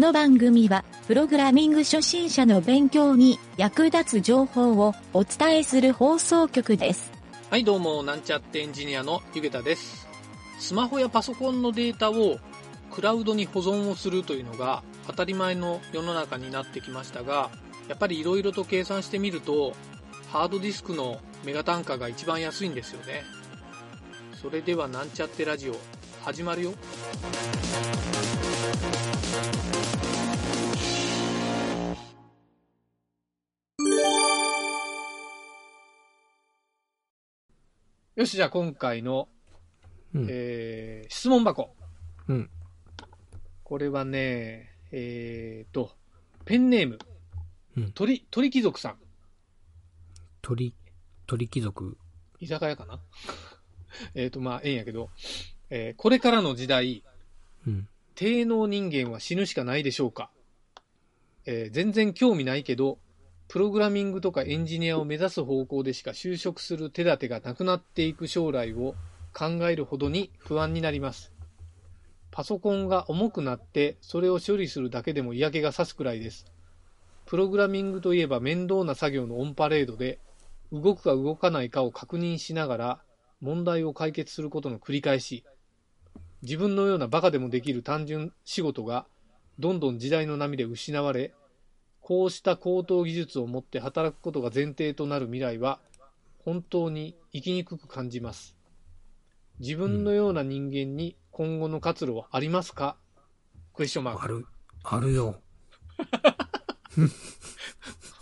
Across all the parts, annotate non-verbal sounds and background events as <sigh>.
この番組は、プログラミング初心者の勉強に役立つ情報をお伝えする放送局です。はい、どうも、なんちゃってエンジニアのゆげたです。スマホやパソコンのデータをクラウドに保存をするというのが当たり前の世の中になってきましたが、やっぱり色々と計算してみると、ハードディスクのメガ単価が一番安いんですよね。それではなんちゃってラジオ、始まるよ。よし、じゃあ今回の、うん。えー質問箱。うん。これはね、えーと、ペンネーム、うん鳥、鳥貴族さん。鳥、鳥貴族。居酒屋かな？<laughs> えーと、まあ、ええんやけど、えーこれからの時代、うん。低能人間は死ぬしかないでしょうか、えー全然興味ないけど、プログラミングとかエンジニアを目指す方向でしか就職する手立てがなくなっていく将来を考えるほどに不安になります。パソコンが重くなって、それを処理するだけでも嫌気がさすくらいです。プログラミングといえば面倒な作業のオンパレードで、動くか動かないかを確認しながら、問題を解決することの繰り返し、自分のようなバカでもできる単純仕事がどんどん時代の波で失われ、こうした高等技術を持って働くことが前提となる未来は本当に生きにくく感じます。自分のような人間に今後の活路はありますか？クエスチョンマーある、あるよ。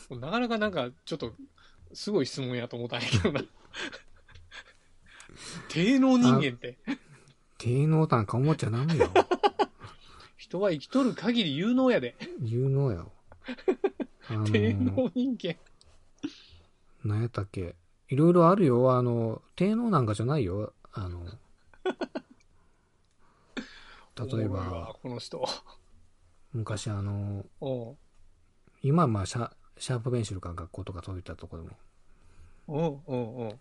ク。<laughs> なかなかなんかちょっとすごい質問やと思ったんやけどな。<laughs> 低能人間って低能なんか思っちゃダメよ。<laughs> 人は生きとる限り有能やで。有能よ。<laughs> あの低能人間。何やったっけ？いろいろあるよ。あの、低能なんかじゃないよ。あの、<laughs> 例えばわ、この人。昔あの、今はまあシャ、シャープペンシルか学校とかそういったところでも、おうおうおう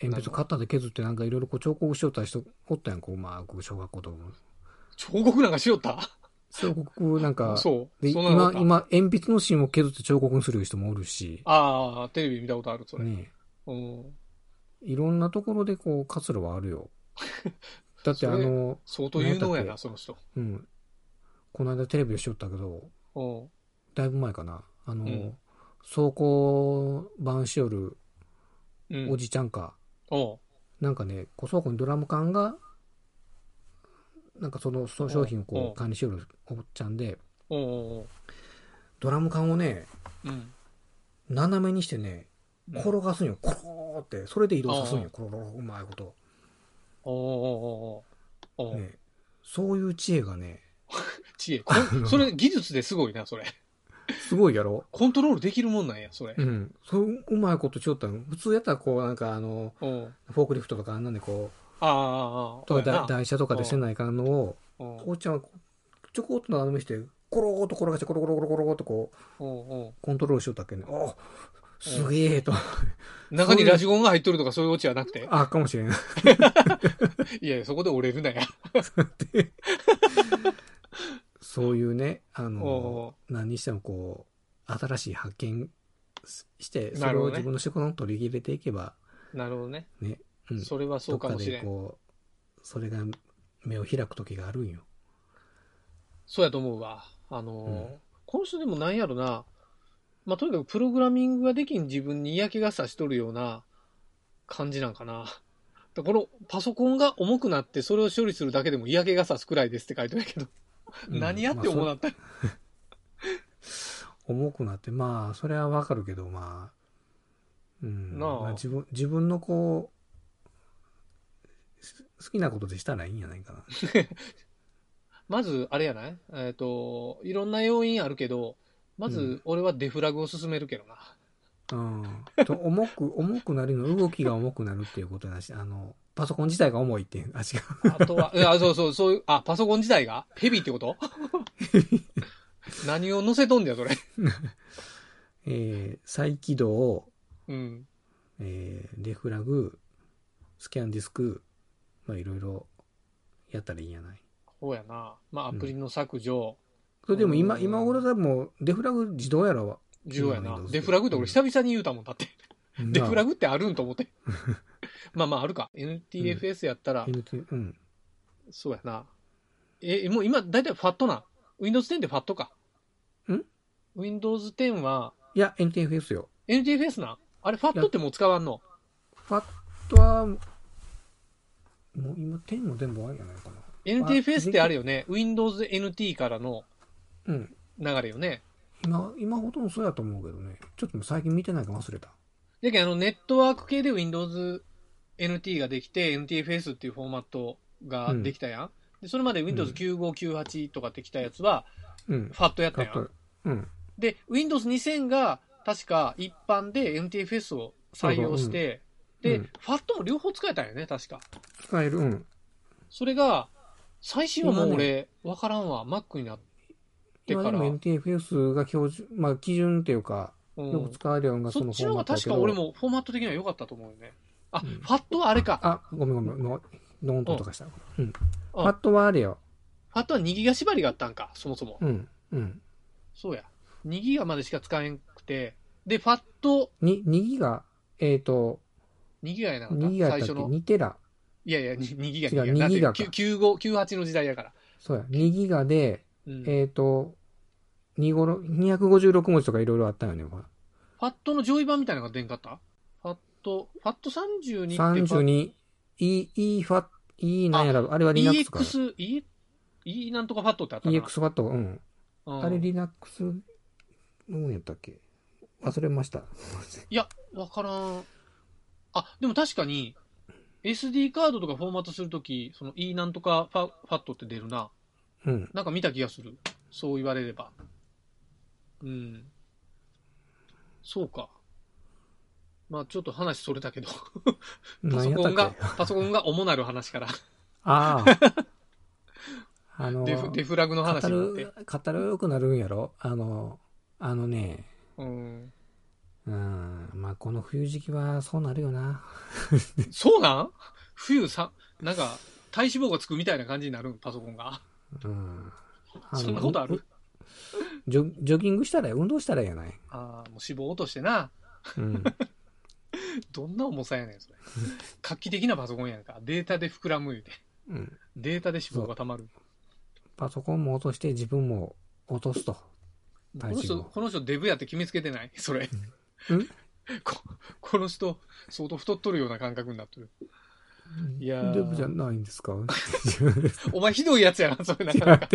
鉛筆カッターで削ってなんかいろいろこう彫刻しよった人おったやん、こう、まあ、小学校と。彫刻なんかしよった彫刻なんか、そう。で、今今、鉛筆の芯を削って彫刻にする人もおるし、ああ、テレビ見たことある、それ。ねうん。いろんなところでこう、活路はあるよ。<laughs> だってあの、相当有能やな、その人。うん。この間テレビでしよったけど、だいぶ前かな。あの、うん走行版しよるうん。おじちゃんか。なんかね、こう倉庫にドラム缶が、なんかその、その商品をこう管理しよるおっちゃんで、ドラム缶をね、うん。斜めにしてね、うん転がすんよ。コローって。それで移動さすんよ。コロロロ、うまいこと。おうおうおうおうおうね、そういう知恵がね、<laughs> 知恵。それ、技術ですごいな、それ。すごいやろ？コントロールできるもんなんや、それう。ん。そう、うまいことしよったの。普通やったらこう、なんかあの、フォークリフトとかあんなんでこああ、ああ、あう、とか台車とかでせないかんのを、おうこうちゃんはこうちょこっと斜めして、コローっと転がして、コロコロコロコロっとこう、おうコントロールしよったっけね。あすげえと。中にラジコンが入っとるとかそういうオチはなくて。あ、かもしれん。いやいや、そこで折れるなや。そういうね、あのお、何にしてもこう、新しい発見して、それを自分の仕事に取り入れていけば、なるほどね。ね、うん。それはそうかもしれん。どっかでこう、それが目を開く時があるんよ。そうやと思うわ。あのーうんこの人でもなんやろな、まあ、とにかくプログラミングができん自分に嫌気がさしとるような感じなんかな。だこのパソコンが重くなってそれを処理するだけでも嫌気がさすくらいですって書いてるけど、うん何やって思うなった？ら、重くなって、まあ、それはわかるけど、まあ、うん。まあ、自分、自分のこう、す好きなことでしたらいいんじゃないかな。<laughs> まず、あれやない？えっ、と、いろんな要因あるけど、まずうん、俺はデフラグを進めるけどな。うん。と重く、重くなるの、動きが重くなるっていうことだし、あの、パソコン自体が重いっていう、あ、違う。あとは、いや、そうそう、そういう、あ、パソコン自体が？ヘビーってこと？何を載せとんだよ、それ。<laughs> えー再起動、うん。えーデフラグ、スキャンディスク、まあいろいろやったらいいんやない。そうやな。まあ、アプリの削除、それでも今、うん今頃多分デフラグ自動やろ？わ。重要やな。デフラグって俺久々に言うたもんだって。デフラググってあるんと思って。<laughs> まあまああるか。NTFS やったら、うん。そうやな。え、もう今、だいたいファットな。Windows 10でファットか。ん ?Windows 10は、いや、NTFS よ。NTFS な。あれ、ファットってもう使わんの？ファットは、もう今10も全部あるんじゃないかな。NTFS ってあるよね。Windows NT からのうん。流れよね。今、今ほとんどそうやと思うけどね。ちょっと最近見てないから忘れた。だけど、あの、ネットワーク系で Windows NT ができて、NTFS っていうフォーマットができたやん。で、それまで Windows 9598とかってきたやつは、うん。ファットやったやん。うん。で、Windows 2000が確か一般で NTFS を採用して、で、うんファットも両方使えたんよね、確か。使える。うん。それが、最新はもう今俺、わからんわ。Mac になってから。今でも NTFS が標準、まあ基準っていうか、うんよく使われるのがそそっのちの方が確フォーマットだけどか俺もフォーマット的には良かったと思うよね。あ、うんファットはあれか。あ、ごめんごめん。のノーントとかした。うん。フあァットはあれよ。ファットは2ギガ縛りがあったんか、そもそも。うん。うん。そうや。2ギガまでしか使えんくて。で、ファットに、2ギガ、えっ、と、2ギガやなかった？2ギガやったっけ？最初の。2テラ？いやいや、2, 2ギガ、違う2 2ギガかだって95 98の時代やから。そうや。2ギガで、うんえっ、と、2ごろ、256文字とかいろいろあったよね。ファットの上位版みたいなのが出んかった？ファット、ファット32ってファット。32、E、E ファッ、E なんやら、あれは Linux か。EX、E、E なんとかファットってあったかな？EX ファット、うん。うんあれ Linux、どうやったっけ？忘れました。<laughs> いや、わからん。あ、でも確かに、SD カードとかフォーマットするとき、その E なんとかファファットって出るな。うん。なんか見た気がする。そう言われれば。うん。そうか。まあちょっと話それたけど、パ何ソコンがパソコンが主なる話から、ああ。<laughs> あの、デフデフラグの話語になってる。、語るよくなるんやろ？あの、あのね、うん。うん、まあこの冬時期はそうなるよな。そうなん？冬さ、なんか、体脂肪がつくみたいな感じになる？パソコンが。うん。そんなことある？ジョジョギングしたら、運動したらやない。ああ、もう脂肪落としてな。うん。<laughs> どんな重さやねん、それ。画期的なパソコンやんか。データで膨らむ言うて。うん。データで脂肪が溜まる。パソコンも落として自分も落とすと。この人、この人デブやって決めつけてない？それ。ん <laughs> ここの人、相当太っとるような感覚になってる。いやーデブじゃないんですか？<laughs> お前ひどいやつやな、それなかやなか。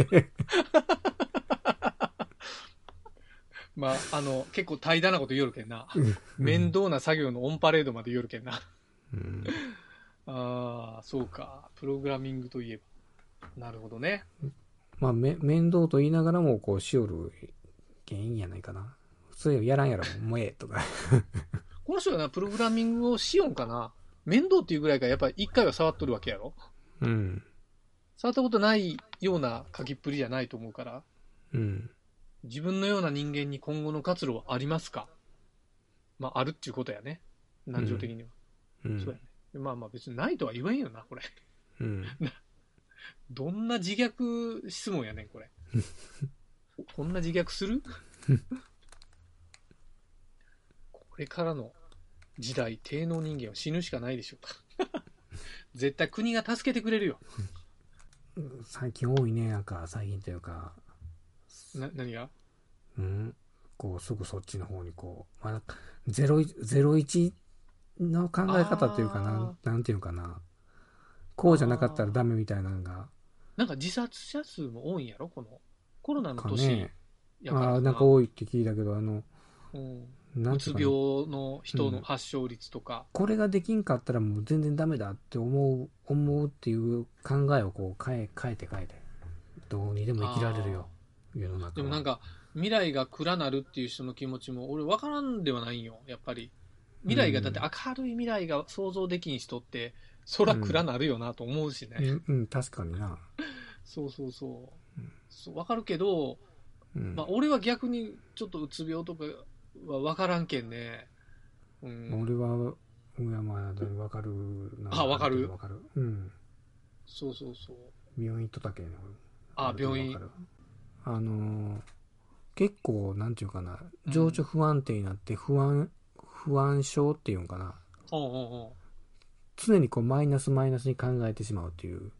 まあ、あの、結構怠惰なこと言おるけんな。面倒な作業のオンパレードまで言おるけんな。うんああ、そうか。プログラミングといえば。なるほどね。まあ、め、面倒と言いながらも、こう、しおる原因やないかな。普通やらんやろ、もうええとか。この人がな、プログラミングをしよんかな。面倒っていうぐらいからやっぱり一回は触っとるわけやろ？うん。触ったことないような書きっぷりじゃないと思うから、うん。自分のような人間に今後の活路はありますか？まあ、あるっていうことやね。難情的には。うん。そうやね。まあまあ別にないとは言わんよな、これ。うん。<laughs> どんな自虐質問やねん、これ。<laughs> こんな自虐する？<laughs> これからの時代、低能人間は死ぬしかないでしょうか。<laughs> 絶対国が助けてくれるよ。最近多いね、なんか、最近というか、な、何が？うん？こう、すぐそっちの方にこう、まあ、01 01の考え方というかななんていうのかな。こうじゃなかったらダメみたいなのが、なんか自殺者数も多いんやろ？この。コロナのか年からああ、なんか多いって聞いたけど、あの、うん。うつ病の人うんの発症率とか。これができんかったらもう全然ダメだって思う、思うっていう考えをこう変え、変えて変えて。どうにでも生きられるよ。世の中は。でもなんか、未来が暗なるっていう人の気持ちも、俺分からんではないんよ、やっぱり。未来が、うんだって明るい未来が想像できん人って、そら暗なるよなと思うしね。うん、うん、確かにな。そうそうそううん。そう分かるけど、うん。まあ俺は逆にちょっとうつ病とかは分からんけんね。うん。俺は、いやまあ、わかるな。あわかる？わかる。うん。そうそうそう。病院行っとったけん。あ病院あのー結構、なんていうかな、情緒不安定になって不安、不安症っていうんかな。おうおう常にこうマイナスマイナスに考えてしまうっていう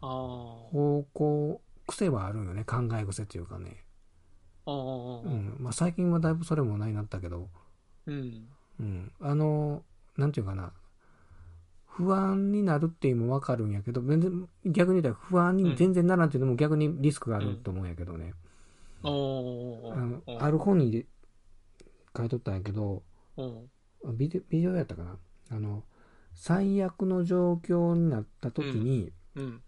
ああ。方向、癖はあるよね。考え癖っていうかね。おうん。まあ最近はだいぶそれもないなったけど、うん。うん。あの、なんていうかな。不安になるっていうのもわかるんやけど、全然、逆に言ったら不安に全然ならんっていうのも逆にリスクがあると思うんやけどね。おうおうおうある本に書いとったんやけど、おうビデオビデオやったかなあの、最悪の状況になった時に、うん。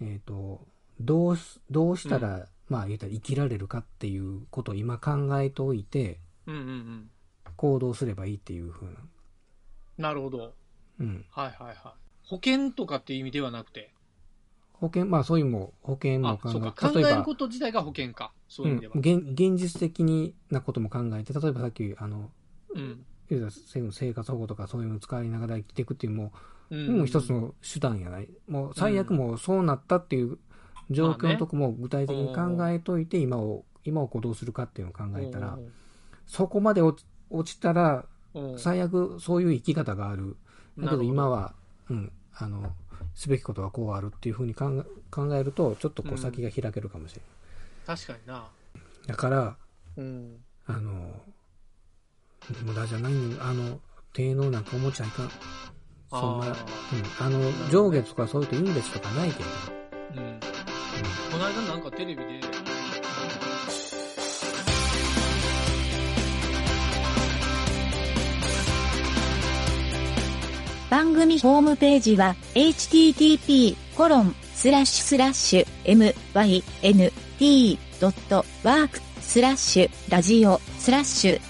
えっ、と、どうす、どうしたら、まあ言ったら生きられるかっていうことを今考えておいて、うんうんうん。行動すればいいっていうふうな。なるほど。うん。はいはいはい。保険とかっていう意味ではなくて？保険、まあそういうのも保険もあ、考そうか。え例えば考える、こと自体が保険か。そういう意味では。うん、現現実的になことも考えて、例えばさっき、あの、うん。言うたら生生活保護とかそういうのを使いながら生きていくっていうのも、うんもう一つの手段やない。もう最悪もうそうなったっていう状況のとこも具体的に考えといて、今を、今をこうどうするかっていうのを考えたら、そこまで落ちたら、最悪そういう生き方がある。だけど今は、は、うん、あの、すべきことはこうあるっていうふうに考え考えると、ちょっとこううん先が開けるかもしれ確かにな。ない。だから、うん。あの、無駄じゃないのあの、低能なんか思っちゃいかん。そんな、うんあ、あの、上下とかそういうといいんですとかないけど、うん。うんこの間なんかテレビで、番組ホームページは http コロンスラッシュスラッシュ mynt.work スラッシュラジオスラッシュ